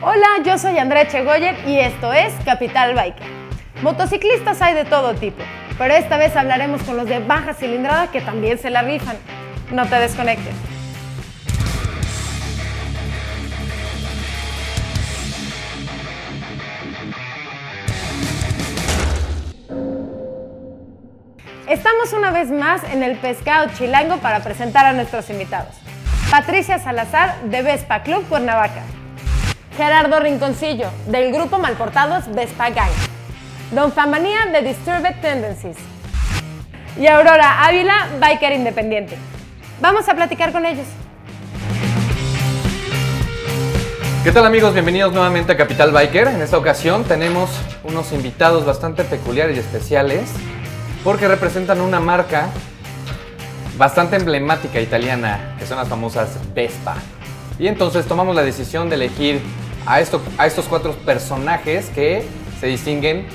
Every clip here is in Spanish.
Hola, yo soy Andrea Chegoyer y esto es Capital Biker. Motociclistas hay de todo tipo, pero esta vez hablaremos con los de baja cilindrada que también se la rifan. No te desconectes. Estamos una vez más en el Pescado Chilango para presentar a nuestros invitados. Patricia Salazar de Vespa Club Cuernavaca. Gerardo Rinconcillo del grupo Malportados Vespa Gang. Don Famanía de Disturbed Tendencies. Y Aurora Ávila, Biker Independiente. Vamos a platicar con ellos. ¿Qué tal amigos? Bienvenidos nuevamente a Capital Biker. En esta ocasión tenemos unos invitados bastante peculiares y especiales porque representan una marca bastante emblemática italiana, que son las famosas Vespa. Y entonces tomamos la decisión de elegir a, esto, a estos cuatro personajes que se distinguen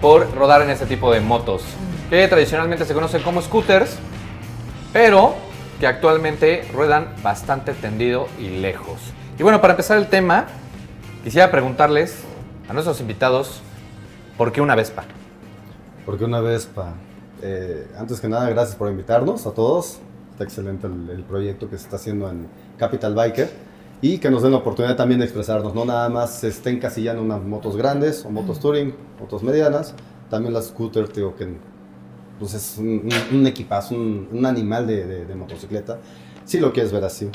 por rodar en este tipo de motos, que tradicionalmente se conocen como scooters, pero que actualmente ruedan bastante tendido y lejos. Y bueno, para empezar el tema, quisiera preguntarles a nuestros invitados, ¿por qué una Vespa? Porque una Vespa. Eh, antes que nada, gracias por invitarnos a todos. Está excelente el, el, proyecto que se está haciendo en Capital Biker y que nos den la oportunidad también de expresarnos. No nada más se estén encasillando unas motos grandes o motos touring, motos medianas. También las scooters, digo que pues es un, un, equipazo, un, un animal de, de, de, motocicleta. Si lo quieres ver así.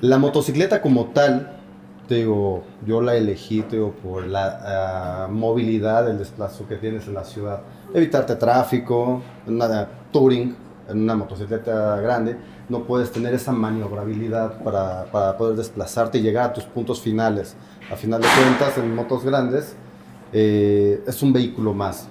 La motocicleta como tal, te digo, yo la elegí te digo, por la uh, movilidad, el desplazo que tienes en la ciudad evitarte tráfico, una touring, en una motocicleta grande, no puedes tener esa maniobrabilidad para, para, poder desplazarte y llegar a tus puntos finales. A final de cuentas, en motos grandes, eh, es un vehículo más.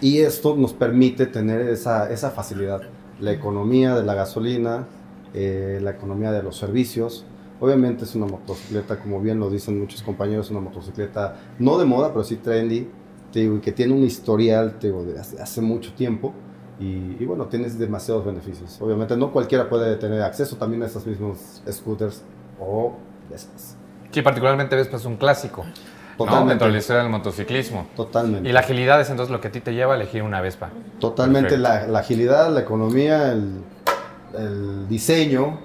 Y esto nos permite tener esa, esa facilidad. La economía de la gasolina, eh, la economía de los servicios. Obviamente es una motocicleta, como bien lo dicen muchos compañeros, una motocicleta no de moda, pero sí trendy, que tiene un historial te de hace mucho tiempo y, y, bueno, tienes demasiados beneficios. Obviamente no cualquiera puede tener acceso también a estos mismos scooters o Vespas. Sí, particularmente Vespa es un clásico. Totalmente. ¿no? Dentro de la historia del motociclismo. Totalmente. Y la agilidad es entonces lo que a ti te lleva a elegir una Vespa. Totalmente, la, la, agilidad, la economía, el, el diseño,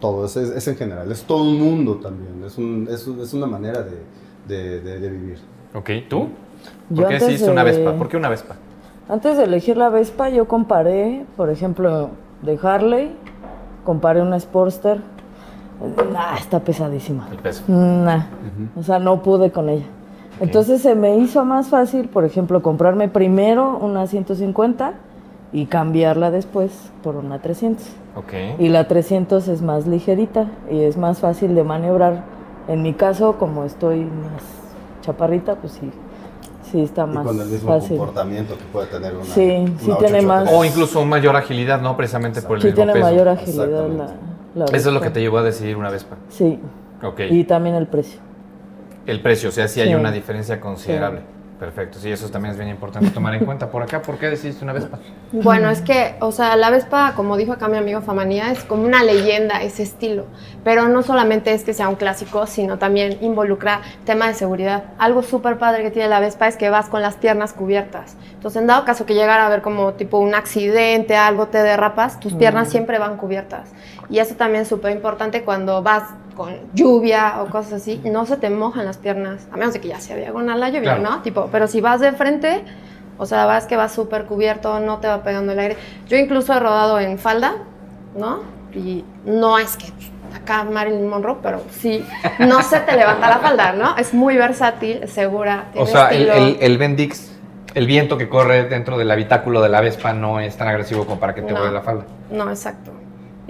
todo, es, es, es, en general, es todo un mundo también, es, un, es, es una manera de, de, de, de vivir. Ok, ¿tú? ¿Por qué decidiste de, una Vespa? ¿Por qué una Vespa? Antes de elegir la Vespa, yo comparé, por ejemplo, de Harley, comparé una Sportster. Nah, está pesadísima. El peso. Nah, uh -huh. o sea, no pude con ella. Okay. Entonces se me hizo más fácil, por ejemplo, comprarme primero una 150 y cambiarla después por una 300. Okay. Y la 300 es más ligerita y es más fácil de maniobrar. En mi caso, como estoy más chaparrita, pues sí, sí está más y con el mismo fácil. comportamiento que puede tener una sí una sí tiene más o incluso mayor agilidad no precisamente por el sí mismo tiene peso. mayor agilidad la, la eso es lo que te llevó a decidir una Vespa sí okay. y también el precio el precio o sea sí, sí. hay una diferencia considerable sí. Perfecto, sí, eso también es bien importante tomar en cuenta. Por acá, ¿por qué decidiste una Vespa? Bueno, es que, o sea, la Vespa, como dijo acá mi amigo Famanía, es como una leyenda, ese estilo. Pero no solamente es que sea un clásico, sino también involucra tema de seguridad. Algo súper padre que tiene la Vespa es que vas con las piernas cubiertas. Entonces, en dado caso que llegara a haber como tipo un accidente, algo te derrapas, tus piernas mm. siempre van cubiertas. Y eso también es súper importante cuando vas con lluvia o cosas así, no se te mojan las piernas, a menos de que ya sea diagonal la lluvia, claro. ¿no? Tipo, pero si vas de frente, o sea, vas que vas súper cubierto, no te va pegando el aire. Yo incluso he rodado en falda, ¿no? Y no es que acá Marilyn Monroe, pero sí, no se te levanta la falda, ¿no? Es muy versátil, segura. o sea, el, el, el, Bendix, el viento que corre dentro del habitáculo de la Vespa no es tan agresivo como para que te no, la falda. No, exacto.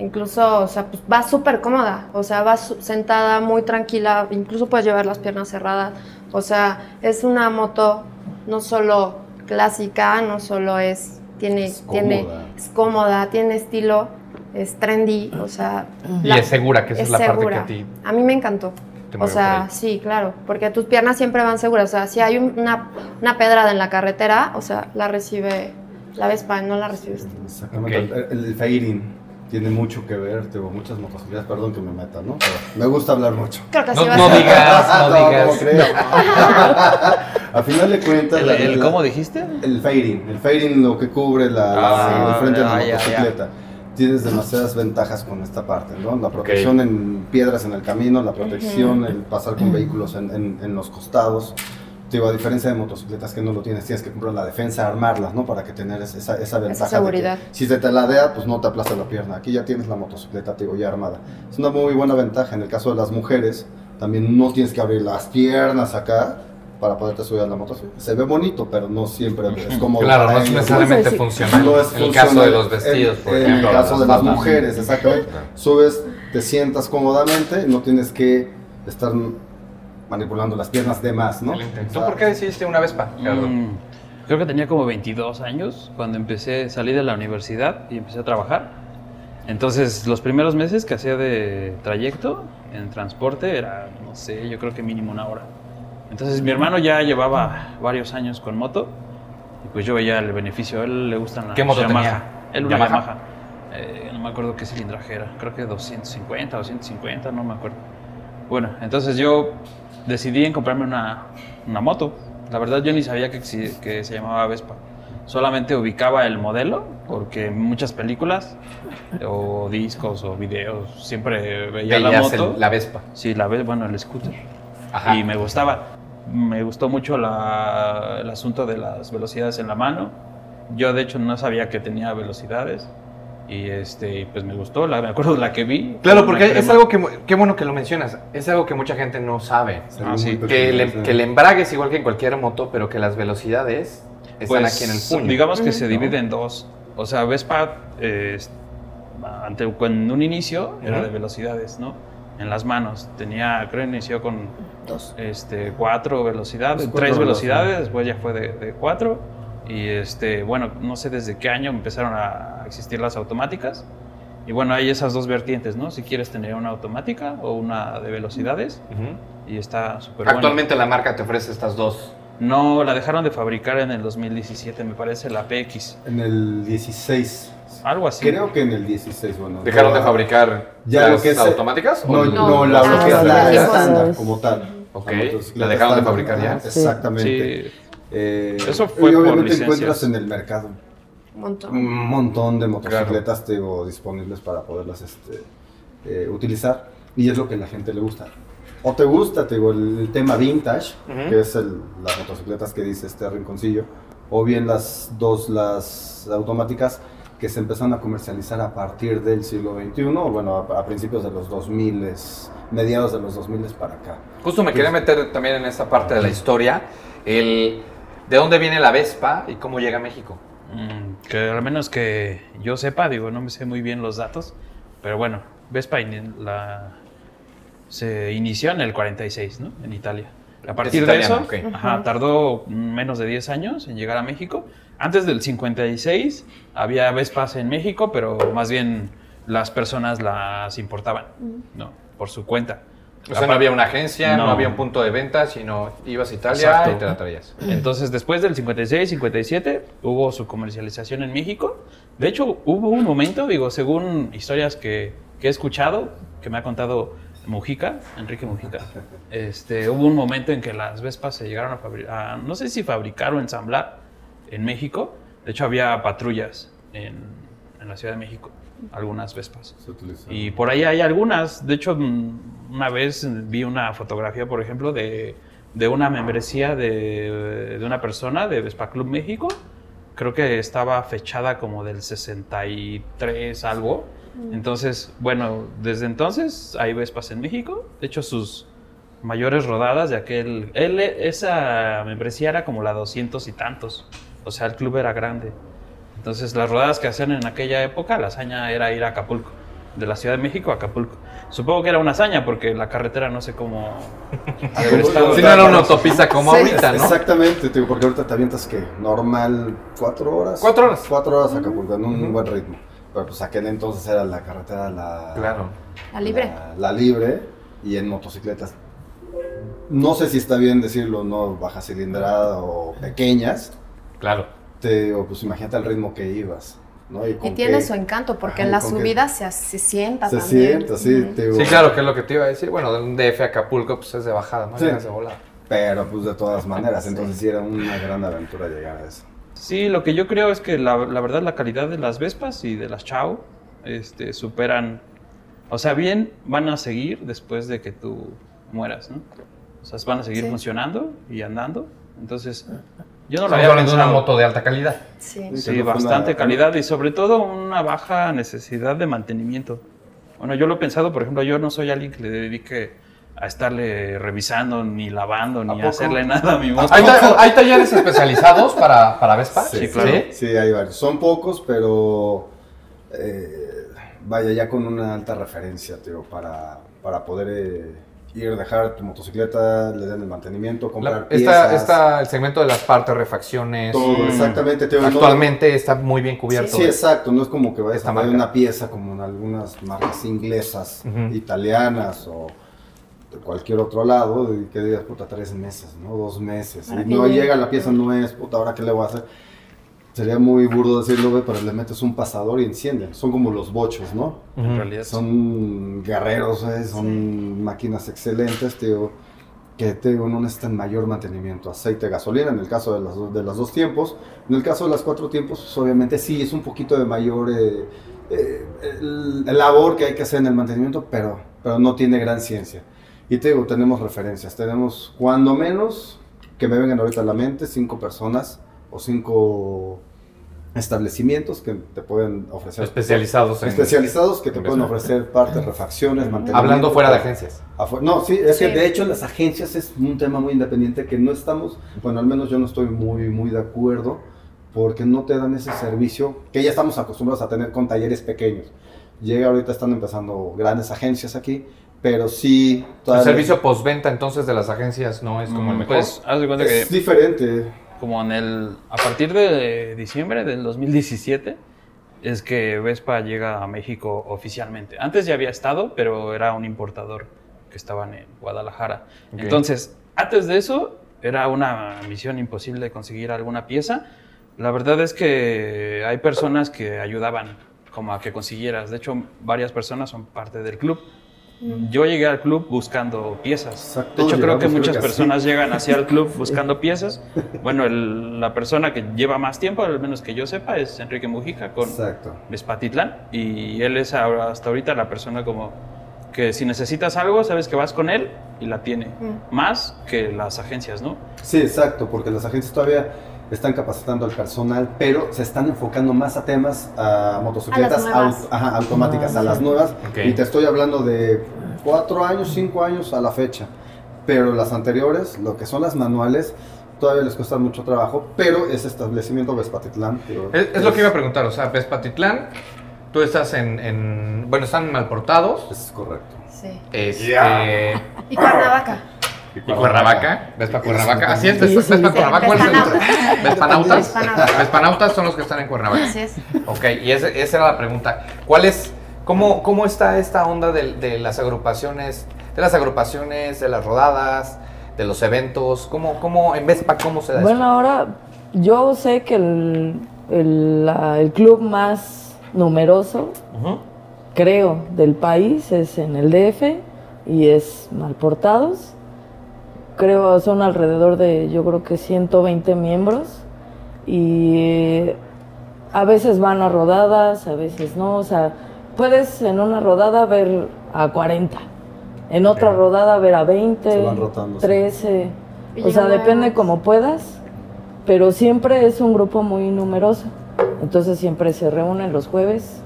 Incluso, o sea, pues vas súper cómoda, o sea, vas sentada muy tranquila, incluso puedes llevar las piernas cerradas, o sea, es una moto no solo clásica, no solo es, tiene, es tiene, es cómoda, tiene estilo, es trendy, o sea. Y la, es segura, que esa es, es la segura. parte que a ti. A mí me encantó. O sea, sí, claro, porque tus piernas siempre van seguras, o sea, si hay una, una pedrada en la carretera, o sea, la recibe la Vespa, no la recibes. Exactamente, okay. el, el fairing tiene mucho que ver, tengo muchas motocicletas, perdón que me meta, ¿no? Pero me gusta hablar mucho. Creo que así No, no digas, no ¿cómo digas. crees? A final de cuentas, ¿El, la- el la- cómo dijiste? El fading, el fading lo que cubre la, la- Ah, el frente de la ya, ya, motocicleta. Tienes demasiadas ventajas con esta parte, ¿no? La protección en piedras en el camino, la protección, el pasar con vehículos en, en- en los costados. Digo, a diferencia de motocicletas que no lo tienes, tienes que comprar la defensa, armarlas, ¿no? Para que tener esa, esa, esa ventaja. de que seguridad. si se te ladea, pues no te aplasta la pierna. Aquí ya tienes la motocicleta, te digo, ya armada. Es una muy buena ventaja. En el caso de las mujeres, también no tienes que abrir las piernas acá para poderte subir a la motocicleta. Se ve bonito, pero no siempre es como Claro, no es necesariamente funcional. no es en el caso de los vestidos, En- por en ejemplo. el caso de las mujeres, exactamente. Subes, te sientas cómodamente, no tienes que estar manipulando las piernas de más, ¿no? ¿Tú por qué decidiste una Vespa? Mm, creo que tenía como 22 años cuando empecé, salí de la universidad y empecé a trabajar. Entonces, los primeros meses que hacía de trayecto en transporte era, no sé, yo creo que mínimo una hora. Entonces, mi hermano ya llevaba varios años con moto y pues yo veía el beneficio. A él le gustan las ¿Qué moto Yamaha. tenía? Él una ¿Yamaha? Yamaha. Eh, no me acuerdo qué cilindraje era. Creo que 250 o 150, no me acuerdo. Bueno, entonces yo decidí en comprarme una, una moto. La verdad yo ni sabía que, que se llamaba Vespa. Solamente ubicaba el modelo porque en muchas películas o discos o videos siempre veía la Veías moto. el- la Vespa. Sí, la vez, bueno, el scooter. Ajá. Y me gustaba. Me gustó mucho la- el asunto de las velocidades en la mano. Yo de hecho no sabía que tenía velocidades. Y este, pues me gustó, la, me acuerdo de la que vi. Claro, porque es crema. algo que, qué bueno que lo mencionas, es algo que mucha gente no sabe. Ah, sí. Que el, sí. que el embrague es igual que en cualquier moto, pero que las velocidades están Pues, aquí en el puño. Digamos que se divide en dos. O sea, Vespa, eh, ante, en un inicio era de velocidades, ¿no? En las manos. Tenía, creo, inició con Dos. este, cuatro velocidades, Pues, cuatro tres velocidades. velocidades, después ya fue de, de cuatro. Y este, bueno, no sé desde qué año empezaron a existir las automáticas. Y bueno, hay esas dos vertientes, ¿no? Si quieres tener una automática o una de velocidades. Y está súper bueno. Actualmente la marca te ofrece estas dos. No, la dejaron de fabricar en el 2017, me parece, la PX. En el 16. Algo así. Creo que en el 16, bueno. ¿Dejaron de fabricar Ya las lo que es- automáticas? No, no, No, la, ah, la las estándar como tal. Ok, la dejaron de fabricar ya. Exactamente. Sí. Eh, Eso fue y por obviamente licencias. encuentras en el mercado Un montón. un montón de motocicletas te digo, disponibles para poderlas este, eh, utilizar y es lo que a la gente le gusta. O te gusta, te digo, el, el tema vintage, Ujú. que es el- las motocicletas que dice este rinconcillo, o bien las dos, las automáticas que se empezaron a comercializar a partir del siglo XXI, o bueno, a, a principios de los 2000, mediados de los 2000 para acá. Justo me quería meter también en esta parte de la historia, el de dónde viene la Vespa y cómo llega a México. Mm, que al menos que yo sepa, digo, no me sé muy bien los datos, pero bueno, Vespa in- la, se inició en el 46, ¿no? En Italia. A partir de italiana, eso, ajá, tardó menos de 10 años en llegar a México. Antes del 56 había Vespas en México, pero más bien las personas las importaban, ¿no? Por su cuenta. O sea, no había una agencia, no, No. había un punto de venta, sino ibas a Italia Exacto. y te la traías. Entonces, después del 56, 57, hubo su comercialización en México. De hecho, hubo un momento, digo, según historias que, que he escuchado, que me ha contado Mujica, Enrique Mujica, este, hubo un momento en que las Vespas se llegaron a fabricar, no sé si fabricar o ensamblar en México. De hecho, había patrullas en, en la Ciudad de México, algunas Vespas. Y por ahí hay algunas. De hecho, mm, una vez vi una fotografía, por ejemplo, de, de una membresía de, de una persona de Vespa Club México. Creo que estaba fechada como del 63 algo. Entonces, bueno, desde entonces hay Vespas en México. De hecho, sus mayores rodadas de aquel... Él, esa membresía era como la 200 y tantos. O sea, el club era grande. Entonces, las rodadas que hacían en aquella época, la hazaña era ir a Acapulco, de la Ciudad de México a Acapulco. Supongo que era una hazaña porque la carretera no sé cómo haber estado. Si no era una autopista como Sí. ahorita, ¿no? Exactamente, porque ahorita te avientas que normal cuatro horas. Cuatro horas. Cuatro horas a Acapulco, en un buen ritmo. Pero pues aquel entonces era la carretera la, Claro. La libre. La, la libre y en motocicletas. No sé si está bien decirlo, no baja cilindrada o pequeñas. Claro. Te digo, pues imagínate el ritmo que ibas. ¿no? Y con tiene su encanto, porque Ajá, en que subidas se, se sienta Se también. sienta, sí, Ujú. te digo. Sí, claro, que es lo que te iba a decir. Bueno, de un DF a Acapulco, pues es de bajada, ¿no? Sí. Llegas de volada. Pero pues de todas maneras, entonces sí era una gran aventura llegar a eso. Sí, lo que yo creo es que la, la verdad la calidad de las Vespas y de las Chao este, superan, o sea, bien van a seguir después de que tú mueras, ¿no? O sea, van a seguir Sí. funcionando y andando. Entonces, yo no lo había hablando de una moto de alta calidad. Sí. Sí, bastante calidad y sobre todo una baja necesidad de mantenimiento. Bueno, yo lo he pensado, por ejemplo, yo no soy alguien que le dedique a estarle revisando, ni lavando, ni poco? hacerle nada a mi moto. ¿Hay, ta- hay talleres especializados para, para Vespa? Sí, claro. Sí, hay varios. Son pocos, pero eh, vaya ya con una alta referencia, tío, para, para poder eh, ir, dejar tu motocicleta, le den el mantenimiento, La- comprar está, piezas. está el segmento de las partes, refacciones. todo, Mm. exactamente, tío. no- Actualmente está muy bien cubierto. Sí, exacto. No es como que vayas Esta a marca. una pieza como en algunas marcas inglesas, italianas o de cualquier otro lado, y que digas, puta, tres meses, ¿no? Dos meses. Y no llega la pieza, no es, puta, ¿ahora qué le voy a hacer? Sería muy burdo decirlo, güey, pero le metes un pasador y encienden. Son como los bochos, ¿no? Ujú. En realidad, Son guerreros, güey, son máquinas excelentes, tío, que te digo, no necesitan mayor mantenimiento. Aceite, gasolina, en el caso de, las, dos- de los dos tiempos. En el caso de las cuatro tiempos, pues, obviamente sí, es un poquito de mayor eh, eh, el- el labor que hay que hacer en el mantenimiento, pero, pero no tiene gran ciencia. Y te digo, tenemos referencias. Tenemos, cuando menos, que me vengan ahorita a la mente, cinco personas o cinco establecimientos que te pueden ofrecer Especializados en... especializados que te en pueden ofrecer partes, refacciones, mantenimiento. Hablando fuera de agencias. Afu- No, sí, es que de hecho las agencias es un tema muy independiente que no estamos, bueno, al menos yo no estoy muy, muy de acuerdo porque no te dan ese servicio que ya estamos acostumbrados a tener con talleres pequeños. Llega ahorita, están empezando grandes agencias aquí, pero sí... El servicio postventa entonces de las agencias no es como el Mm, mejor. Pues, haz de cuenta que es diferente. Como en el a partir de diciembre del 2017 es que Vespa llega a México oficialmente. Antes ya había estado, pero era un importador que estaban en Guadalajara. Ok. Entonces, antes de eso era una misión imposible conseguir alguna pieza. La verdad es que hay personas que ayudaban como a que consiguieras. De hecho, varias personas son parte del club. Yo llegué al club buscando piezas. Exacto, de hecho, creo que muchas que así. personas llegan hacia el club buscando piezas. Bueno, el- la persona que lleva más tiempo, al menos que yo sepa, es Enrique Mujica con Exacto. Vespatitlán. Y él es ahora- hasta ahorita la persona como que si necesitas algo, sabes que vas con él y la tiene. Mm. Más que las agencias, ¿no? Sí, exacto, porque las agencias todavía están capacitando al personal, pero se están enfocando más a temas, a motocicletas A las nuevas. au- ajá, automáticas, Ah, a las nuevas. Ok. Y te estoy hablando de cuatro años, cinco años a la fecha. Pero las anteriores, lo que son las manuales, todavía les cuesta mucho trabajo, pero ese establecimiento Vespatitlán. digo, Es, es lo que iba a preguntar, o sea, Vespatitlán, tú estás en, en- bueno, están mal portados. Es correcto. Sí. Este, Ya. Y Cuernavaca. Y Cuernavaca, Vespa Cuernavaca. Así es, Vespa. Cuernavaca. ¿Vespanautas? Vespanautas. Son los que están en Cuernavaca. Así es. Ok, y ese- esa era la pregunta. ¿Cuál es, cómo, cómo está esta onda de, de las agrupaciones, de las agrupaciones, de las rodadas, de los eventos? ¿Cómo, cómo en Vespa, cómo se da Bueno, ahora yo sé que el, el, la- el club más numeroso, creo, del país es en el DF y es Malportados. Creo son alrededor de, yo creo que 120 miembros y a veces van a rodadas, a veces no. O sea, puedes en una rodada ver a 40, en otra rodada ver a 20, Se van rotando, sí. 13. Y O sea, depende como puedas, pero siempre es un grupo muy numeroso. Entonces siempre se reúnen los jueves.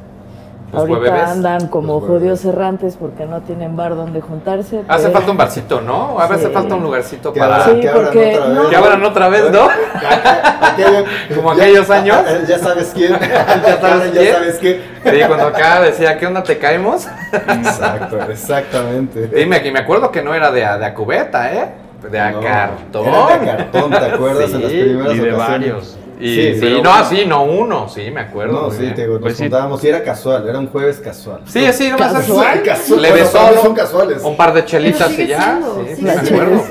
¿Los Ahorita andan como judíos errantes porque no tienen bar donde juntarse. Hace pero- falta un barcito, ¿no? A veces Sí. falta un lugarcito Que para... abran- Sí, que abran porque otra vez. no- Que abran otra vez, ¿no? Como ya- aquellos años. Ya sabes quién. Ya sabes ya quién. sabes quién. Sí, cuando acá decía, ¿qué onda te caemos? Exacto, exactamente. Dime, que me acuerdo que no era de a, de a cubeta, ¿eh? De a No, cartón. era de cartón, ¿te acuerdas? En las Sí, primeras y de ocasiones. varios. Y Sí, sí, no así, no uno, sí, me acuerdo. No, sí, te digo, nos Pues sí. y era casual, era un jueves casual. Sí, así, nomás así. Casual, casual. Bueno, mí solo, son casuales. Un par de chelitas y ya. siendo, Sí, sí, me siendo acuerdo.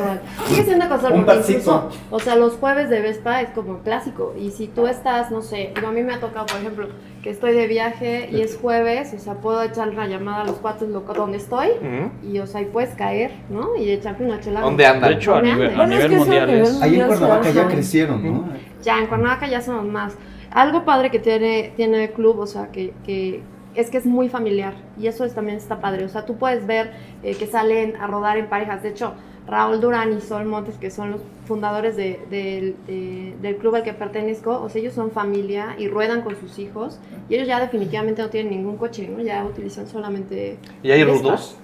Sigue siendo casual Un porque incluso, o sea, los jueves de Vespa es como clásico. Y si tú estás, no sé, digo, a mí me ha tocado, por ejemplo, que estoy de viaje y es jueves, o sea, puedo echar una llamada a los cuates donde estoy Ujú. y, o sea, y puedes caer, ¿no? Y echarte una chela. ¿Dónde andan? De hecho, a ¿Dónde nivel, a Bueno, es nivel que mundial es... Ahí en Cuernavaca ya crecieron, ¿no? Ya, en Cuernavaca ya somos más. Algo padre que tiene, tiene el club, o sea, que, que es que es muy familiar y eso es, también está padre. O sea, tú puedes ver eh, que salen a rodar en parejas. De hecho, Raúl Durán y Sol Montes, que son los fundadores de- del- de- del club al que pertenezco, o sea, ellos son familia y ruedan con sus hijos y ellos ya definitivamente no tienen ningún coche, ¿no? Ya utilizan solamente... ¿Y hay rudos?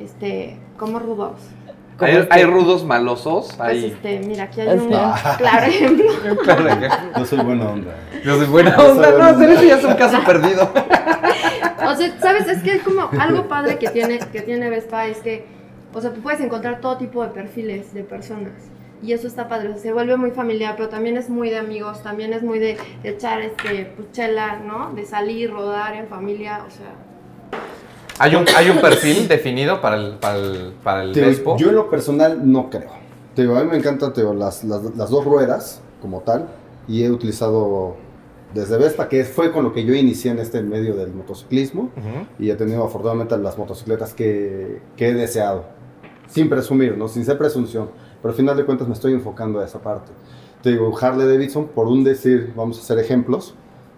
Este, como rudos. ¿Hay, este. hay rudos malosos? Pues Hay... este, mira, aquí hay Es un que- claro ejemplo. Yo soy buena onda. Yo soy buena onda, soy no, hacer eso ya es un caso perdido. O sea, ¿sabes? Es que es como algo padre que tiene, que tiene Vespa es que, o sea, tú puedes encontrar todo tipo de perfiles de personas. Y eso está padre, o sea, se vuelve muy familiar, pero también es muy de amigos, también es muy de echar este puchela, ¿no? De salir, rodar en familia, o sea. ¿Hay un, hay un perfil definido para el, para el, para el Vespo? yo en lo personal no creo. Te digo, a mí me encantan te digo, las, las, las dos ruedas como tal y he utilizado desde Vespa, que fue con lo que yo inicié en este medio del motociclismo Ujú. y he tenido afortunadamente las motocicletas que, que he deseado. Sin presumir, ¿no? sin ser presunción, pero al final de cuentas me estoy enfocando a esa parte. Te digo, Harley Davidson, por un decir, vamos a hacer ejemplos,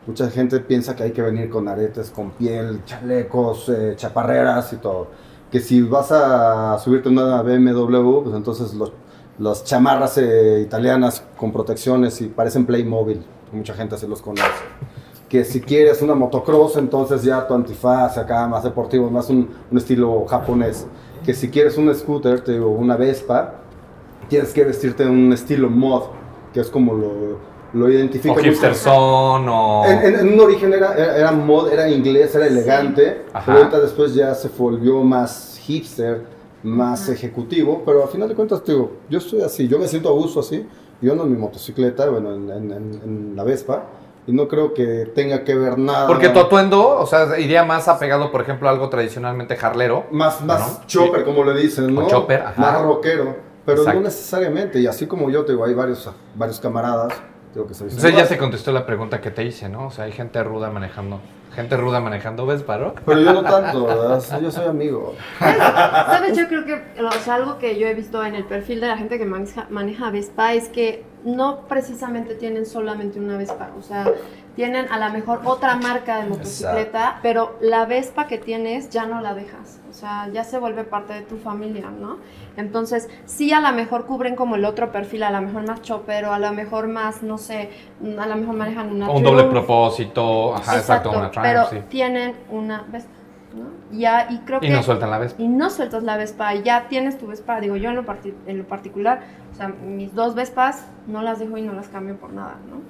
mucha gente piensa que hay que venir con aretes, con piel, chalecos, eh, chaparreras y todo. Que si vas a subirte una BMW, pues entonces los, las chamarras eh, italianas con protecciones y parecen Playmobil, mucha gente así los conoce que si quieres una motocross, entonces ya tu antifaz acá más deportivo, más un, un estilo japonés. Que si quieres un scooter, te digo, una Vespa, tienes que vestirte en un estilo mod, que es como lo, lo identifica. O mucho. hipster son, o... En, en- en un origen era, era, era mod, era inglés, era elegante, Ajá. pero ahorita después ya se volvió más hipster, más ejecutivo, pero al final de cuentas, te digo, yo estoy así, yo me siento a gusto así, yo ando en mi motocicleta, bueno, en, en- en- en la Vespa, y no creo que tenga que ver nada. Porque tu atuendo, o sea, iría más apegado, por ejemplo, a algo tradicionalmente jarlero. Más, más ¿no? chopper, como le dicen, ¿no? O chopper, ajá. Más rockero. Pero Exacto. no necesariamente. Y así como yo, te digo, hay varios, varios camaradas. Digo, que se Entonces ya se contestó la pregunta que te hice, ¿no? O sea, hay gente ruda manejando. Gente ruda manejando Vespa, ¿no? Pero yo no tanto, ¿verdad? Yo soy amigo. ¿Sabes? Yo creo que o sea, algo que yo he visto en el perfil de la gente que maneja, maneja Vespa es que no precisamente tienen solamente una Vespa, o sea, tienen a lo mejor otra marca de motocicleta, pero la Vespa que tienes ya no la dejas, o sea, ya se vuelve parte de tu familia, ¿no? Entonces, sí a lo mejor cubren como el otro perfil, a lo mejor más chopper o a lo mejor más, no sé, a lo mejor manejan una un doble propósito. Ajá, exacto, una pero Triumph, sí. tienen una Vespa, ¿no? Ya, y creo Y que no sueltan la Vespa. y no sueltas la Vespa, ya tienes tu Vespa, digo yo en lo, en lo particular, o sea, mis dos Vespas no las dejo y no las cambio por nada, ¿no?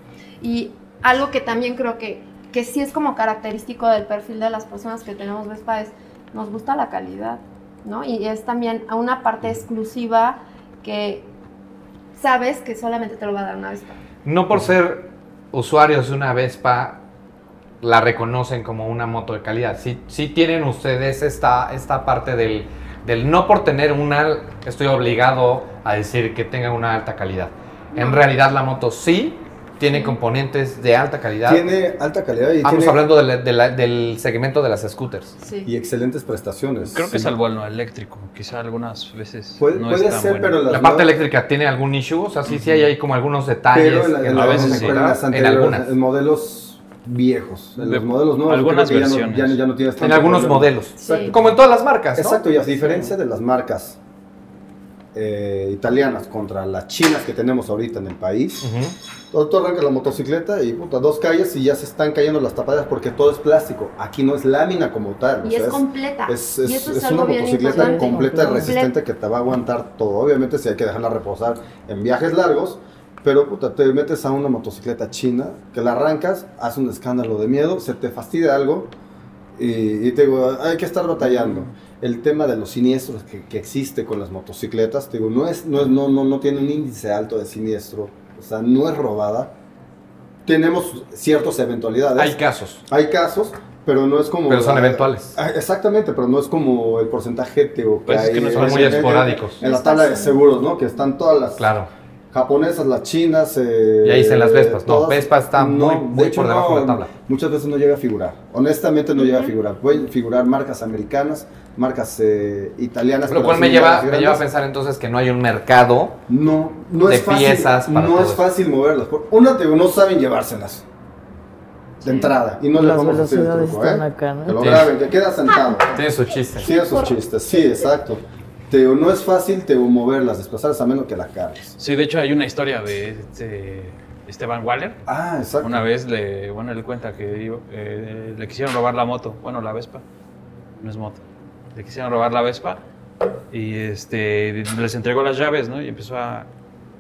Y algo que también creo que, que sí es como característico del perfil de las personas que tenemos Vespa es, nos gusta la calidad, ¿no? Y es también a una parte exclusiva que sabes que solamente te lo va a dar una Vespa. No por ser usuarios de una Vespa la reconocen como una moto de calidad. Sí, sí tienen ustedes esta, esta parte del, del no por tener una, estoy obligado a decir que tenga una alta calidad. En realidad la moto sí tiene componentes de alta calidad. Tiene alta calidad y, Estamos tiene, hablando de la- de la- del segmento de las scooters. Sí. y excelentes prestaciones. Creo que Sí. salvo el no eléctrico, quizá algunas veces Puede, no puede es tan ser, bueno. pero las La parte eléctrica tiene algún issue, o sea, sí, sí hay ahí como algunos detalles Pero en, la- en a veces sí. algunas. en modelos viejos. En De- los modelos nuevos. algunas creo que ya no- versiones. Ya no, ya no tienes En algunos problema. modelos. Sí. Como en todas las marcas, ¿no? Exacto, y a diferencia de las marcas eh, italianas contra las chinas que tenemos ahorita en el país, Ujú. todo, todo arranca la motocicleta y puta, dos calles y ya se están cayendo las tapadas porque todo es plástico. Aquí no es lámina como tal. o Y sea, es completa. es, y es- eso es, es una motocicleta completa, Completa. resistente que te va a aguantar todo. Obviamente si hay que dejarla reposar en viajes largos, pero puta, te metes a una motocicleta china, que la arrancas, hace un escándalo de miedo, se te fastidia algo y, y te digo, hay que estar batallando. El tema de los siniestros que, que existe con las motocicletas, te digo, no, es, no, es- no, no, no tiene un índice alto de siniestro, o sea, no es robada. Tenemos ciertas eventualidades. Hay casos. Hay casos, Pero no es como... Pero son la- eventuales. Ah, Exactamente, pero no es como el porcentaje que Pues es que no hay son en- muy en- esporádicos. En la tabla de seguros, ¿no? Que están todas las Claro. Japonesas, las chinas. eh, Y ahí dicen las Vespas. No, todas- Vespa está muy- muy por debajo de la tabla. Muchas veces no llega a figurar. Honestamente no llega a figurar. Pueden figurar marcas americanas, marcas eh, italianas. Lo pero cual me lleva, a me lleva a pensar entonces que no hay un mercado. No, no de es fácil. piezas para no todo es fácil moverlas. Una, te digo, no saben llevárselas. De entrada. Y no les Las vamos a decir el truco, ¿eh? acá, ¿no? Que lo Sí. graben, que queda sentado. Tiene su chiste. Sí, esos chistes, sí, exacto. Te no es fácil te moverlas, desplazarlas a menos que la cargues. Sí, de hecho hay una historia de este Esteban Waller. Ah, exacto. Una vez le, bueno, él cuenta que eh, le quisieron robar la moto, bueno, la Vespa, no es moto. Le quisieron robar la Vespa y este les entregó las llaves, ¿no? Y empezó a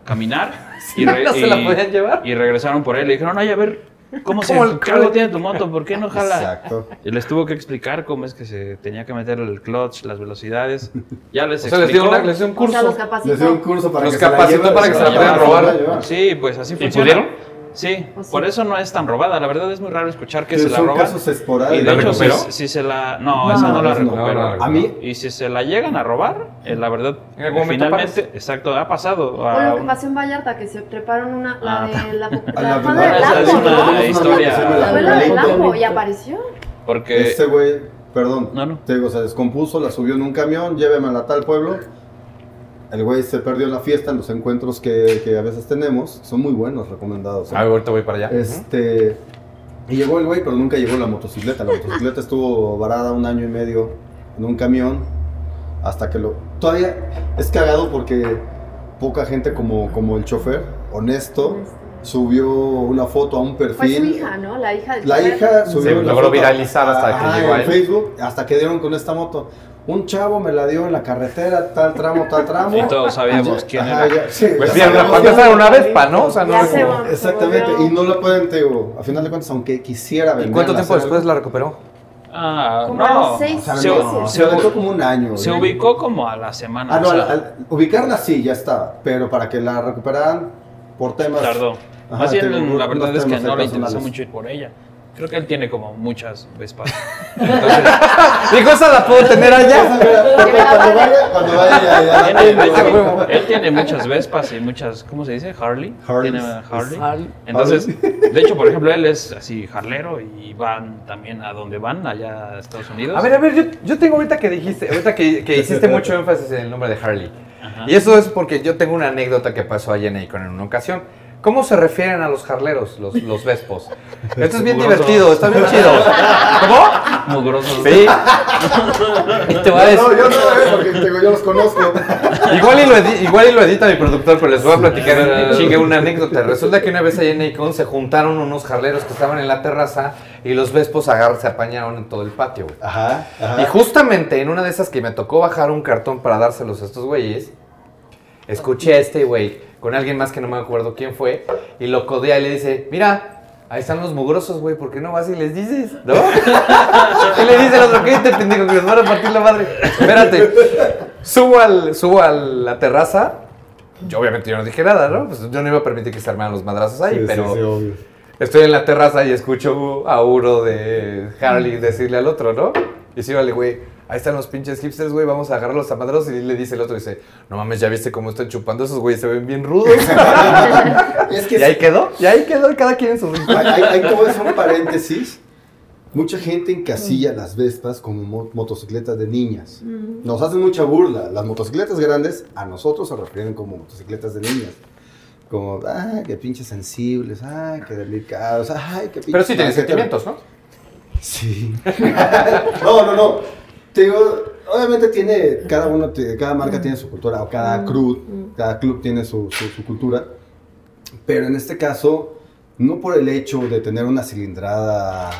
caminar y, re- ¿No se la y- podían llevar? y regresaron por él. Le dijeron, ay, a ver, ¿cómo, se, ¿Cómo el- qué algo tiene tu moto? ¿Por qué no jala? Exacto. Y les tuvo que explicar cómo es que se tenía que meter el clutch, las velocidades. Ya les O sea, les dio, explicó. una- les dio un O sea, los curso. capacitó. Les dio un curso para Los que se la capacitó para que se la puedan robar. Sí, pues así ¿Y funciona. pudieron? Sí, Pues sí. por eso no es tan robada. La verdad es muy raro escuchar que se la son roban. casos esporádicos. Y de ¿La hecho, si, si se la. No, No, esa no la no. recuperó. No, no, A mí, Y si se la llegan a robar, eh, la verdad, En algún momento finalmente, exacto, ha pasado. O a lo que pasó en Vallarta, que se treparon una, la Ah. de la, la, la la, esa es una historia- la del Lambo. Y apareció. Porque. Este güey, perdón, No, no. te digo, se descompuso, la subió en un camión, lléveme a tal pueblo. El güey se perdió en la fiesta, en los encuentros que, que a veces tenemos. Son muy buenos, recomendados. ¿eh? Ah, ahorita voy para allá. Este. Y llegó el güey, pero nunca llegó la motocicleta. La motocicleta estuvo varada un año y medio en un camión. Hasta que lo. Todavía es cagado porque poca gente como, como el chofer, honesto, subió una foto a un perfil. Fue su hija, ¿no? La hija del La chofer. hija subió Sí, una logró foto viralizar hasta que ajá, llegó a en él. Facebook, hasta que dieron con esta moto. Un chavo me la dio en la carretera, tal tramo, tal tramo. Y todos sabíamos quién ajá, era. ya- sí, Pues bien, era. una Vespa, ¿no? O sea, no Ya es se como- va. Exactamente, y no la pueden, te digo, a final de cuentas, aunque quisiera ¿Y vender. cuánto tiempo después la recuperó? Ah, Como no. seis O sea, se, no, se- se aventó como un año. se güey. ubicó como a la semana. Ah, no, o sea, al- al- ubicarla sí, ya estaba, pero para que la recuperaran por temas... tardó. Ajá, Más bien, tengo la verdad es que no le interesó mucho ir por ella. Creo que él tiene como muchas Vespas. Entonces, Dijo, esa la puedo tener allá. cuando vaya, cuando vaya, tiene- él tiene muchas Vespas y muchas, ¿cómo se dice? Harley. Harleys. Tiene Harley. Harley. Entonces, de hecho, por ejemplo, él es así jarlero y van también a donde van, allá a Estados Unidos. A ver, a ver, yo, yo tengo ahorita que dijiste, ahorita que, que hiciste mucho énfasis en el nombre de Harley. Ajá. Y eso es porque yo tengo una anécdota que pasó allá en Akron en una ocasión. ¿Cómo se refieren a los jarleros, los, los vespos? Esto es bien Mugrosos. divertido, está bien chido. ¿Cómo? Mugrosos. Sí. Y te voy a decir- No, yo no, eh, porque digo, yo los conozco. Igual y, lo edi- igual y lo edita mi productor, pero les voy a platicar chingue una anécdota. Resulta que una vez allá en Akron se juntaron unos jarleros que estaban en la terraza y los vespos agar se apañaron en todo el patio, güey. Ajá, ajá. Y justamente en una de esas que me tocó bajar un cartón para dárselos a estos güeyes, escuché a este güey con alguien más que no me acuerdo quién fue y lo codea y le dice, mira, ahí están los mugrosos, güey, ¿por qué no vas y les dices? ¿No? y le dice el otro, ¿qué te pendejo que les van a partir la madre? Espérate, subo, al, subo a la terraza. Yo obviamente yo no dije nada, ¿no? Pues yo no iba a permitir que se armaran los madrazos ahí, Sí, sí, pero... sí, obvio. Estoy en la terraza y escucho a uno de Harley decirle al otro, ¿no? Y sí, vale, güey, ahí están los pinches hipsters, güey, vamos a agarrarlos a madrazos. Y le dice el otro, dice, no mames, ya viste cómo están chupando esos güeyes, se ven bien rudos. Es que y ahí quedó, y ahí quedó, cada quien en su. Hay, hay, como es un paréntesis. Mucha gente encasilla las Vespas como mo- motocicletas de niñas. Nos hacen mucha burla. Las motocicletas grandes a nosotros se refieren como motocicletas de niñas. Como, ay, qué pinches sensibles, ay, qué delicados, ay, qué pinches... Pero sí tiene etcétera. sentimientos, ¿no? Sí. no, no, no. Te digo, obviamente tiene, cada uno, cada marca tiene su cultura, o cada club, cada club tiene su, su- su cultura. Pero en este caso, no por el hecho de tener una cilindrada,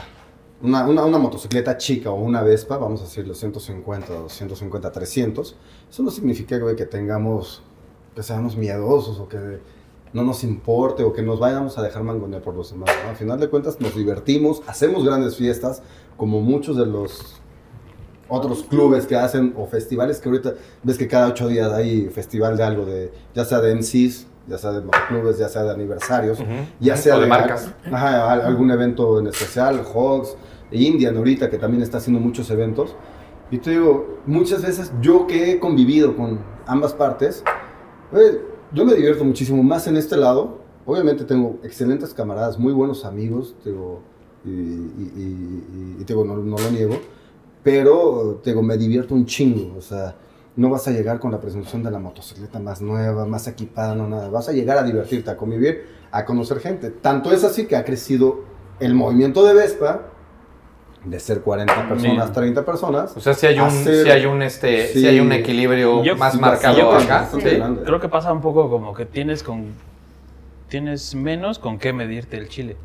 una, una, una motocicleta chica o una Vespa, vamos a decirlo 150, 250, 300, eso no significa güey, que tengamos, que seamos miedosos o que no nos importe o que nos vayamos a dejar mangonear por los demás. ¿no? Al final de cuentas nos divertimos, hacemos grandes fiestas, como muchos de los otros clubes que hacen o festivales que ahorita ves que cada ocho días hay festival de algo, de, ya sea de MCs, ya sea de motoclubes, ya sea de aniversarios, Ujú. ya sea O de marcas. Ajá, al- algún evento en especial, Hogs, Indian ahorita, que también está haciendo muchos eventos. Y te digo, muchas veces yo que he convivido con ambas partes, eh, yo me divierto muchísimo más en este lado. Obviamente tengo excelentes camaradas, muy buenos amigos, te digo, y, y- y- y te digo, no, no lo niego, pero te digo, me divierto un chingo, o sea, no vas a llegar con la presunción de la motocicleta más nueva, más equipada, no nada, vas a llegar a divertirte, a convivir, a conocer gente. Tanto es así que ha crecido el movimiento de Vespa, de ser 40 personas, Bien. 30 personas. O sea, si hay un, sí hay un, este, sí. Sí. hay un equilibrio Yo- más Sí, marcado yo- acá. sí. Sí. Creo que pasa un poco como que tienes con tienes menos con qué medirte el chile.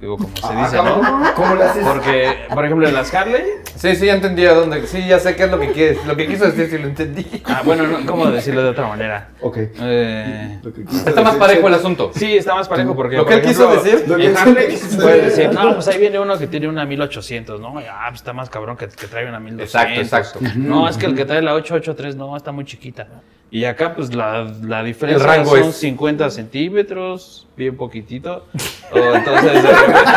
Digo, como se Ah, dice, ¿no? ¿Cómo le haces? Porque, por ejemplo, en las Harley, Sí, sí, ya entendí a dónde. Sí, ya sé qué es lo que quieres. Lo que quiso decir, sí lo entendí. ah, bueno, no, ¿cómo decirlo de otra manera? Ok. Eh, Está más parejo el asunto. sí, está más parejo porque. Lo por que él quiso decir. Lo que En él Harley puedes decir. no, pues ahí viene uno que tiene una 1800, ¿no? Ah, pues está más cabrón que, que trae una 1200. Exacto, exacto. No, es que el que trae la 883, no, está muy chiquita. Y acá, pues la, la diferencia El rango son es- 50 centímetros, bien poquitito. O entonces, de repente-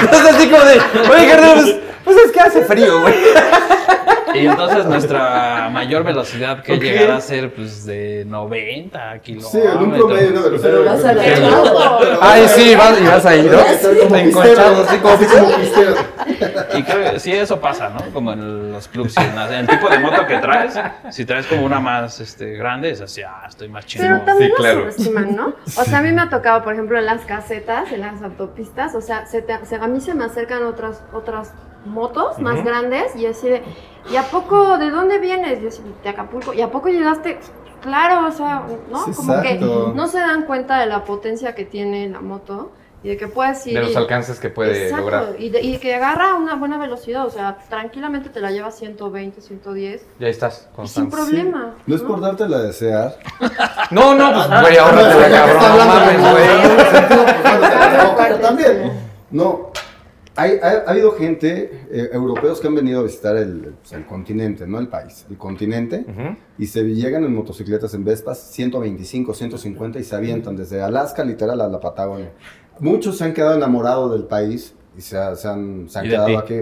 Entonces así como de, oye, carnal, pues, pues es que hace frío, güey. y entonces nuestra mayor velocidad que Ok. llegará a ser pues de 90 kilómetros. Sí, en un promedio, una velocidad. Pero vas a la Ay, sí, vas, y vas a ir, ¿no? Enconchado, así como así como pistero. Y creo que sí, eso pasa, ¿no? Como en los clubs. y en la- el tipo de moto que traes, si traes como una más este, grande, es así, ah, estoy más chido. Pero también Sí, lo claro. subestiman, ¿no? O sea, a mí me ha tocado, por ejemplo, en las casetas, en las autopistas, o sea, se te- se- a mí se me acercan otras, otras motos más grandes y así de, ¿y a poco de dónde vienes? Yo de Acapulco, ¿y a poco llegaste? Claro, o sea, ¿no? Sí, Como que no se dan cuenta de la potencia que tiene la moto y de que puedes ir... De los y- alcances que puede Exacto, lograr. Y, de- y que agarra una buena velocidad, o sea, tranquilamente te la lleva 120, 110 Ya estás, y sin constante. problema. No es por dártela a desear. No, no, pues, güey, ahora te la cabrón, no mames, güey. Pero también, no. Hay, ha, ha habido gente, eh, europeos que han venido a visitar el, pues, el continente, no el país, el continente, Ujú. y se llegan en motocicletas, en Vespas, 125, 150 y se avientan desde Alaska literal a la Patagonia. Muchos se han quedado enamorados del país y se, ha- se han, se han quedado aquí,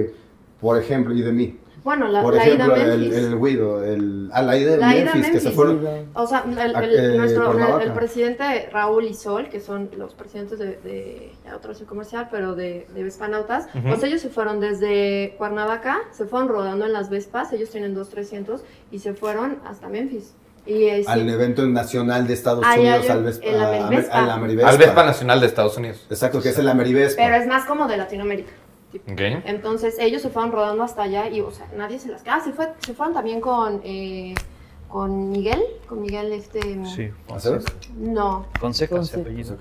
por ejemplo, y de mí. Bueno, la, Por la ejemplo, ida a el, Memphis. el Guido, el, a la ida de La ida a Memphis, que se Memphis. fueron. O sea, el, A- el- eh, nuestro, el presidente Raúl y Sol, que son los presidentes de, de ya otro comercial, pero de, de Vespanautas, Ujú. pues ellos se fueron desde Cuernavaca, se fueron rodando en las Vespas, ellos tienen dos 300 y se fueron hasta Memphis. Y eh, sí, al evento nacional de Estados Ah, Unidos, al Vespa. el a-. Al Vespa Nacional de Estados Unidos. Exacto, que es el Amerivespa. pero es más como de Latinoamérica. Tipo. Entonces ellos se fueron rodando hasta allá y, o sea, nadie se las... Ah, se, fue, se fueron también con, eh, con Miguel, con Miguel este... Sí, ¿Sabes? No, Consejo ese Consejo. apellido.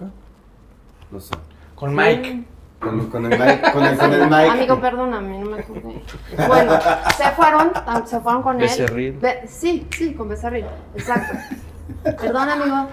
No sé. Con Mike. Con, con el Mike. Con el, con el Mike. Amigo, perdóname, no me acordé. Bueno, se fueron, se fueron con él. Becerril. Be- sí, sí, con Becerril, exacto. Perdón, amigo.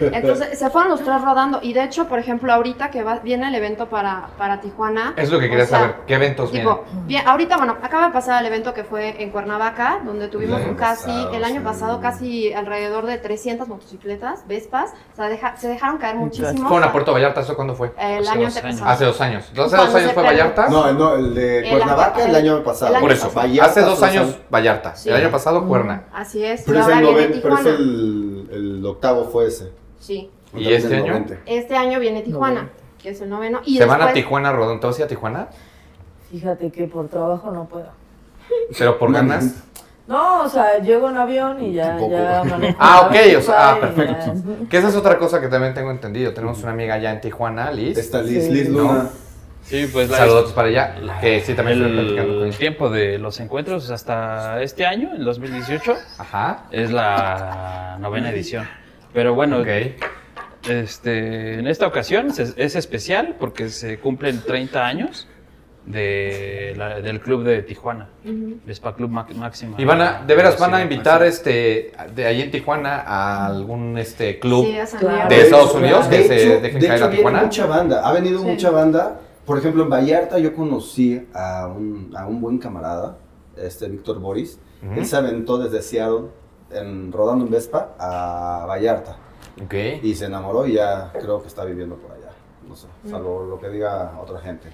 Entonces, se fueron los tres rodando. Y de hecho, por ejemplo, ahorita que va, viene el evento para, para Tijuana. Es lo que o quería sea, saber. ¿Qué eventos vienen? Tipo, bien, ahorita, bueno, acaba de pasar el evento que fue en Cuernavaca, donde tuvimos casi, pasado, el año sí. pasado, casi alrededor de 300 motocicletas, Vespas. O sea, deja- se dejaron caer muchísimo. ¿Fueron a Puerto Vallarta? ¿Eso cuándo fue? El Hace año dos. Hace dos años. ¿Hace dos años fue. Vallarta? No, no, el de Cuernavaca el año pasado. el año Por eso. Vallarta Hace dos años Vallarta. Sí. El año pasado Cuerna. Así es. Pero y es ahora el, viene noven- pero es el octavo fue ese. Sí. ¿Y este año? 90. Este año viene Tijuana, Noveno. que es el noveno. Y ¿Se van a Tijuana rodando? ¿Te vas a Tijuana? Fíjate que por trabajo no puedo. Pero por ganas. No, o sea, llego en avión y ya, manejo Ah, ok, o sea, ah, perfecto. ya. Que esa es otra cosa que también tengo entendido. Tenemos una amiga allá en Tijuana, Liz. Está Liz, Sí. Liz Luna. Sí, pues Saludos para allá. Que sí, también estoy platicando con el tiempo de los encuentros hasta este año, el 2018, Ajá. es la novena edición. Pero bueno, Ok. este, en esta ocasión es, es especial porque se cumplen 30 años de la- del club de Tijuana, Ujú. Vespa Club Mac- Máxima. Y van a, de veras van a invitar máxima. este de ahí en Tijuana a algún este club. Sí, de. Estados Unidos que De se hecho, dejen de caer hecho, a Tijuana. mucha banda. Ha venido Sí. mucha banda. Por ejemplo, en Vallarta yo conocí a un, a un buen camarada, este Víctor Boris. Ujú. Él se aventó desde Seattle, en, rodando en Vespa, a Vallarta. Ok. Y se enamoró y ya creo que está viviendo por allá. No sé, Mm. salvo lo que diga otra gente.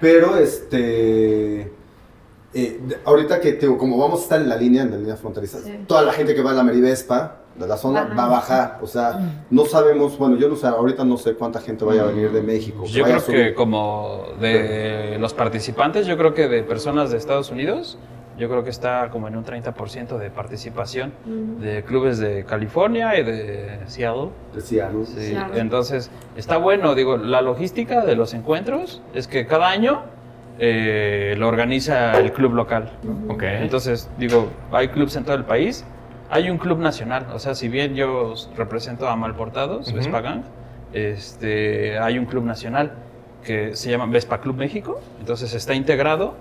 Pero este. eh, ahorita que te digo, como vamos a estar en la línea, en la línea fronteriza, Sí. toda la gente que va a la Merivespa de la zona va a bajar. O sea, no sabemos, bueno, yo no sé, ahorita no sé cuánta gente vaya a venir de México. Yo creo que como de los participantes, yo creo que de personas de Estados Unidos, yo creo que está como en un 30% de participación de clubes de California y de Seattle. Entonces está bueno, digo, la logística de los encuentros es que cada año eh, lo organiza el club local. Ok. Entonces, digo, hay clubes en todo el país, hay un club nacional, o sea, si bien yo represento a Malportados, Ujú. Vespa Gang, este, hay un club nacional que se llama Vespa Club México, entonces está integrado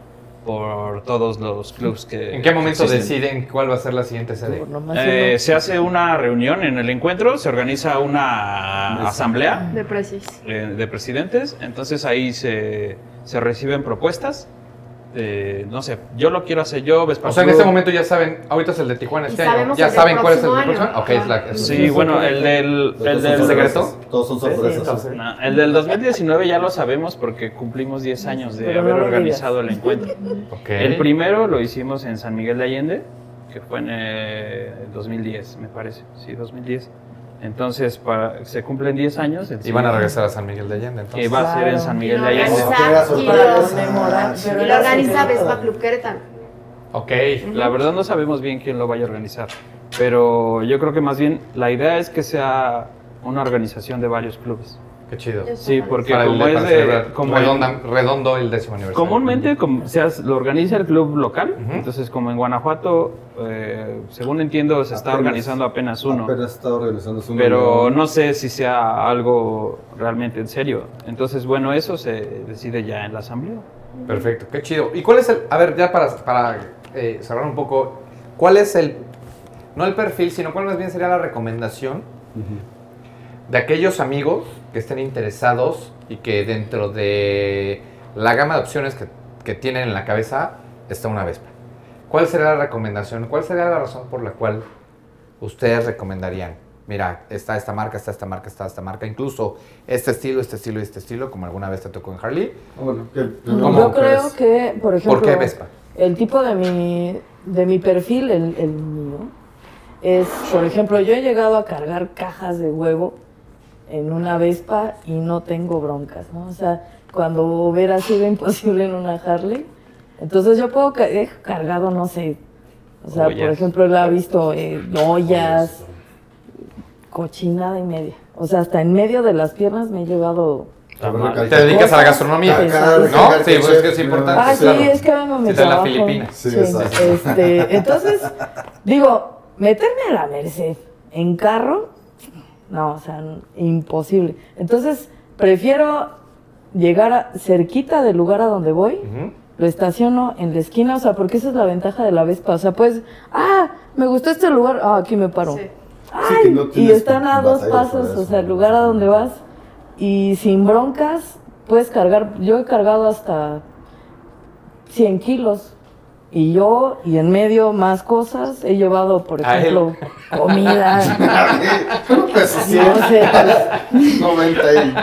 por todos los clubes que... ¿En qué momento existen. deciden cuál va a ser la siguiente sede? Eh, se hace una reunión en el encuentro, se organiza una asamblea De precis. eh, de presidentes, entonces ahí se, se reciben propuestas. Eh, no sé, yo lo quiero hacer yo, Vespa O sea, en este momento ya saben, ahorita es el de Tijuana Y este año. ¿Ya el saben cuál es el del próximo? Ok, es la... es- Sí, bueno, el del, el del secreto? Todos son sorpresas. No, el del 2019 ya lo sabemos porque cumplimos 10 años de Pero haber organizado el encuentro. Ok. El primero lo hicimos en San Miguel de Allende, que fue en eh, 2010, me parece. Sí, 2010. Entonces, para, se cumplen 10 años. Y van a regresar a San Miguel de Allende, Que entonces. va a ser en. San Miguel de Allende. organiza- y lo- pero Y lo organiza. Vespa Club Querétaro. Ok. La verdad no sabemos bien quién lo vaya a organizar, pero yo creo que más bien la idea es que sea una organización de varios clubes. Qué chido. Sí, porque Para el- como para es de... Como redondo el décimo aniversario. Comúnmente como se hace- lo organiza el club local, entonces como en Guanajuato, eh, según entiendo, se está organizando apenas uno, Apenas está organizándose uno. pero no sé si sea algo realmente en serio. Entonces, bueno, eso se decide ya en la asamblea. Perfecto, qué chido. ¿Y cuál es el, a ver, ya para, para eh, cerrar un poco, cuál es el, no el perfil, sino cuál más bien sería la recomendación de aquellos amigos que estén interesados y que dentro de la gama de opciones que, que tienen en la cabeza está una Vespa? ¿Cuál sería la recomendación? ¿Cuál sería la razón por la cual ustedes recomendarían? Mira, está esta marca, está esta marca, está esta marca, incluso este estilo, este estilo y este estilo, como alguna vez te tocó en Harley. Ah, Bueno, ¿qué- ¿Cómo Yo creo que, por ejemplo, ¿Por qué Vespa? el tipo de mi, de mi perfil, el, el mío, es, por ejemplo, yo he llegado a cargar cajas de huevo en una Vespa y no tengo broncas, ¿no? O sea, cuando hubiera sido imposible en una Harley, entonces yo puedo, ca- he cargado, no sé, o sea, por ejemplo, él ha visto eh, ollas, cochinada y media. O sea, hasta en medio de las piernas me he llevado... Te dedicas a la gastronomía, Exacto. ¿no? Sí, pues es que es importante. Ah, sí, claro. es que vengo a mi Sí, de la. Filipina. Sí, Sí, exacto. este, entonces, digo, meterme a la Merced en carro, no, o sea, imposible. Entonces, prefiero llegar a- cerquita del lugar a donde voy, lo estaciono en la esquina, o sea, porque esa es la ventaja de la Vespa. O sea, pues, ah, me gustó este lugar, ah, aquí me paro. Sí. Ay, que no y están a dos pasos, eso. o sea, el lugar a donde vas. Y sin broncas, puedes cargar. Yo he cargado hasta 100 kilos. Y yo, y en medio más cosas, he llevado, por ejemplo, comida. ¿Cómo peso no sé, pues, 90 y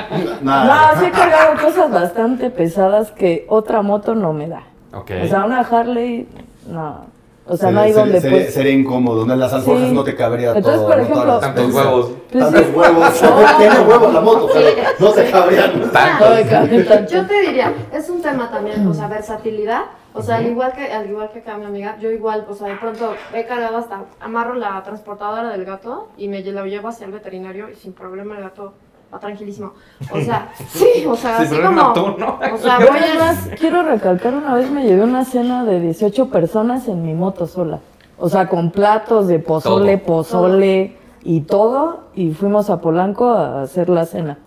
nada. no, sí he cargado cosas bastante pesadas que otra moto no me da. Ok. O sea, una Harley, no. O sea, no Sería- hay donde sería, pues... sería incómodo, ¿no? En las alforjas Sí. no te cabría Entonces, todo. por ¿no? ejemplo- las Tantos huevos. Pues Tantos sí. huevos. Tiene huevos la moto, pero no te cabrían. no me cabe tanto. Yo te diría, es un tema también, o sea, versatilidad. O sea, al igual que al igual que acá mi amiga, yo igual, o sea, de pronto he cargado hasta amarro la transportadora del gato y me la llevo hacia el veterinario y sin problema el gato va tranquilísimo. O sea, sí, o sea, Sin así como tú, ¿no? o sea, voy además a quiero recalcar, una vez me llevé una cena de 18 personas en mi moto sola. O sea, con platos de pozole, Todo. pozole y todo. Y fuimos a Polanco a hacer la cena.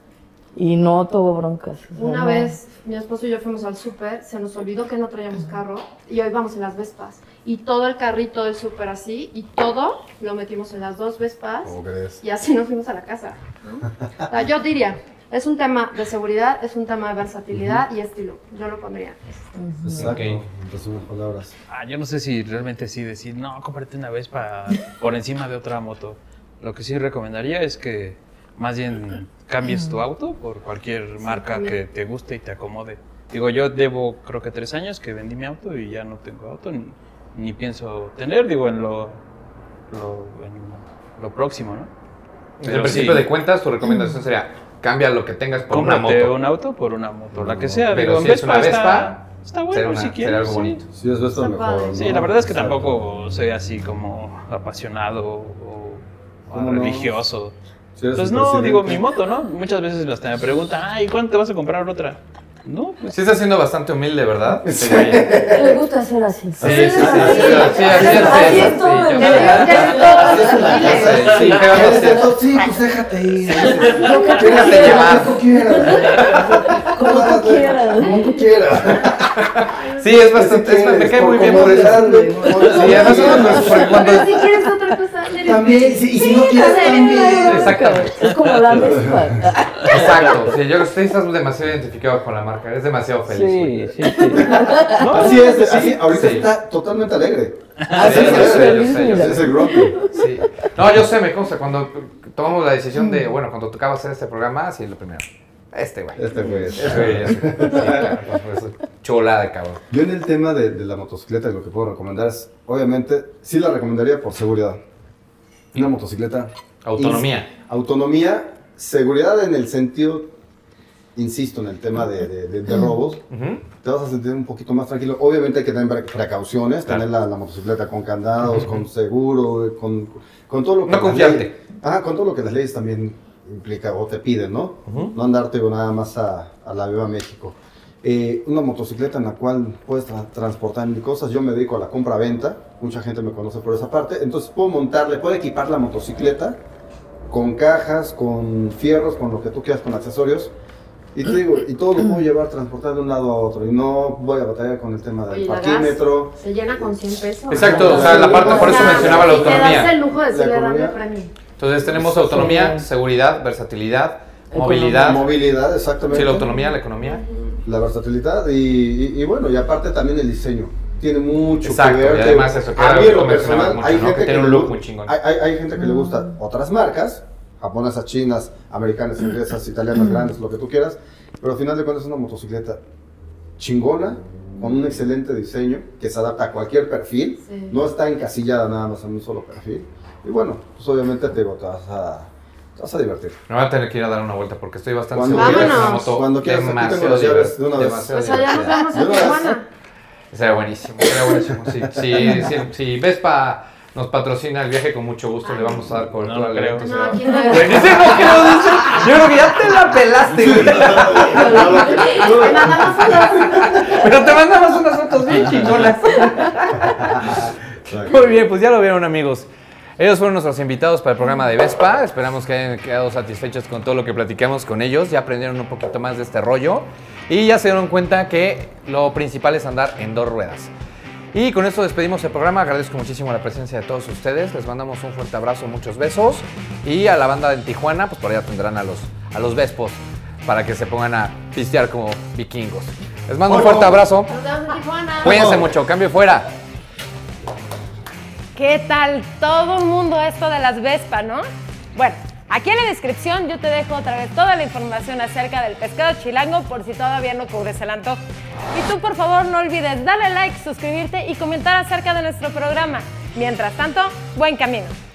Y no tuvo broncas. o sea, Una no. vez mi esposo y yo fuimos al súper, se nos olvidó que no traíamos carro y hoy vamos en las Vespas. Y todo el carrito del súper así y todo lo metimos en las dos Vespas ¿Cómo crees? y así nos fuimos a la casa. ¿no? O sea, yo diría, es un tema de seguridad, es un tema de versatilidad y estilo. Yo lo pondría. Exacto. Ok. En resumen palabras. Ah, yo no sé si realmente sí decir, no, cómprate una vez para por encima de otra moto. Lo que sí recomendaría es que más bien cambies tu auto por cualquier marca que te guste y te acomode. Digo, yo debo creo que tres años que vendí mi auto y ya no tengo auto ni, ni pienso tener, digo, en lo, lo, en lo próximo, ¿no? Desde el principio de cuentas, tu recomendación sería cambia lo que tengas por una Cómprate moto. un auto por una moto, la que sea. Pero digo, si es una Vespa Vespa, está, está bueno una- si quieres. algo sí. Si es esto Está mejor. Sí, la verdad es que Exacto. tampoco soy así como apasionado o, o ¿Cómo no? Pues no, digo mi moto, ¿no? Muchas veces hasta me preguntan, ay, ¿cuándo te vas a comprar otra? No, pues Sí está siendo bastante humilde, ¿verdad? Sí, Me gusta ser así. sí, sí. sí, sí, sí, así es, Así sí, es todo, sí, pues déjate ir. Déjate llevar. Como tú quieras. Como tú quieras. Como tú quieras. Sí, es bastante, es- me cae muy bien por eso. Sí, además cuando... Si quieres otra cosa, También, sí, y si no quieres, también. Exactamente. Es como la Vespa. Exacto, sí, yo estoy estás demasiado identificado con la marca, eres demasiado feliz. güey. sí, sí. sí. No, Así es, así, ahorita Sí. está totalmente alegre. Así Sí, yo es, sé, yo feliz, sé, yo mira. sé. Es el grumpy. Sí. No, yo sé, me consta, cuando tomamos la decisión de, bueno, cuando tocaba hacer este programa, sí, lo primero. Este güey. Este güey. Este güey, pues, chulada de cabrón. Yo en el tema de, de la motocicleta lo que puedo recomendar es, obviamente, sí la recomendaría por seguridad. Una motocicleta. Autonomía. Autonomía, seguridad en el sentido, insisto, en el tema de, de- de- de robos. Te vas a sentir un poquito más tranquilo. Obviamente hay que tener precauciones, Claro. tener la, la motocicleta con candados, con seguro, con, con todo lo que... No las confiarte. leyes- Ajá, con todo lo que las leyes también implica o te piden, ¿no? No andarte nada más a, a la Viva México. Eh, una motocicleta en la cual puedes tra- transportar mil cosas. Yo me dedico a la compra-venta. Mucha gente me conoce por esa parte. Entonces puedo montarle, puedo equipar la motocicleta con cajas, con fierros, con lo que tú quieras, con accesorios. Y te digo, y todo lo puedo llevar, transportar de un lado a otro. Y no voy a batallar con el tema del Oye, parquímetro. Se llena con 100 pesos. Exacto, o sea, la parte, por eso mencionaba la y Te das autonomía. el lujo de decirle La dame economía. premio. Entonces tenemos autonomía, seguridad, versatilidad, movilidad. Movilidad, exactamente. Sí, la autonomía, la economía. La versatilidad y, y- y bueno, y aparte también el diseño. Tiene mucho Exacto, que ver. y además eso, que a era mí lo en lo que mencionabas personal, mucho, hay ¿no? gente Que tiene le un look gu- muy chingón. Hay, hay- hay gente que le gusta otras marcas, japonesas, chinas, americanas, inglesas, italianas, grandes, lo que tú quieras, pero al final de cuentas es una motocicleta chingona, con un excelente diseño, que se adapta a cualquier perfil, Sí. no está encasillada nada más en un solo perfil. Y bueno, pues obviamente te, digo, te vas a, vas a divertir. Me voy a tener que ir a dar una vuelta porque estoy bastante Cuando seguro que es una moto Cuando quieras, aquí tengo las llaves de una vez. O sea, ya nos vemos en De una vez. Tijuana. Sería buenísimo, sería buenísimo. Sí, sí, sí, si Vespa nos patrocina el viaje, con mucho gusto le vamos a dar cobertura No al creo. evento. No, aquí no. Yo creo que ya te la pelaste, güey. Te mandamos fotos. Pero te mandamos unas fotos bien chingonas. Muy bien, pues ya lo vieron amigos. Ellos fueron nuestros invitados para el programa de Vespa. Esperamos que hayan quedado satisfechos con todo lo que platicamos con ellos. Ya aprendieron un poquito más de este rollo. Y ya se dieron cuenta que lo principal es andar en dos ruedas. Y con esto despedimos el programa. Agradezco muchísimo la presencia de todos ustedes. Les mandamos un fuerte abrazo, muchos besos. Y a la banda de Tijuana, pues por allá tendrán a los, a los Vespos para que se pongan a pistear como vikingos. Les mando un fuerte abrazo. Nos vemos en Tijuana. Cuídense mucho, cambio fuera. ¿Qué tal todo el mundo esto de las Vespa, no? Bueno, aquí en la descripción yo te dejo otra vez toda la información acerca del pescado chilango por si todavía no cubres el antojo. Y tú por favor no olvides darle like, suscribirte y comentar acerca de nuestro programa. Mientras tanto, buen camino.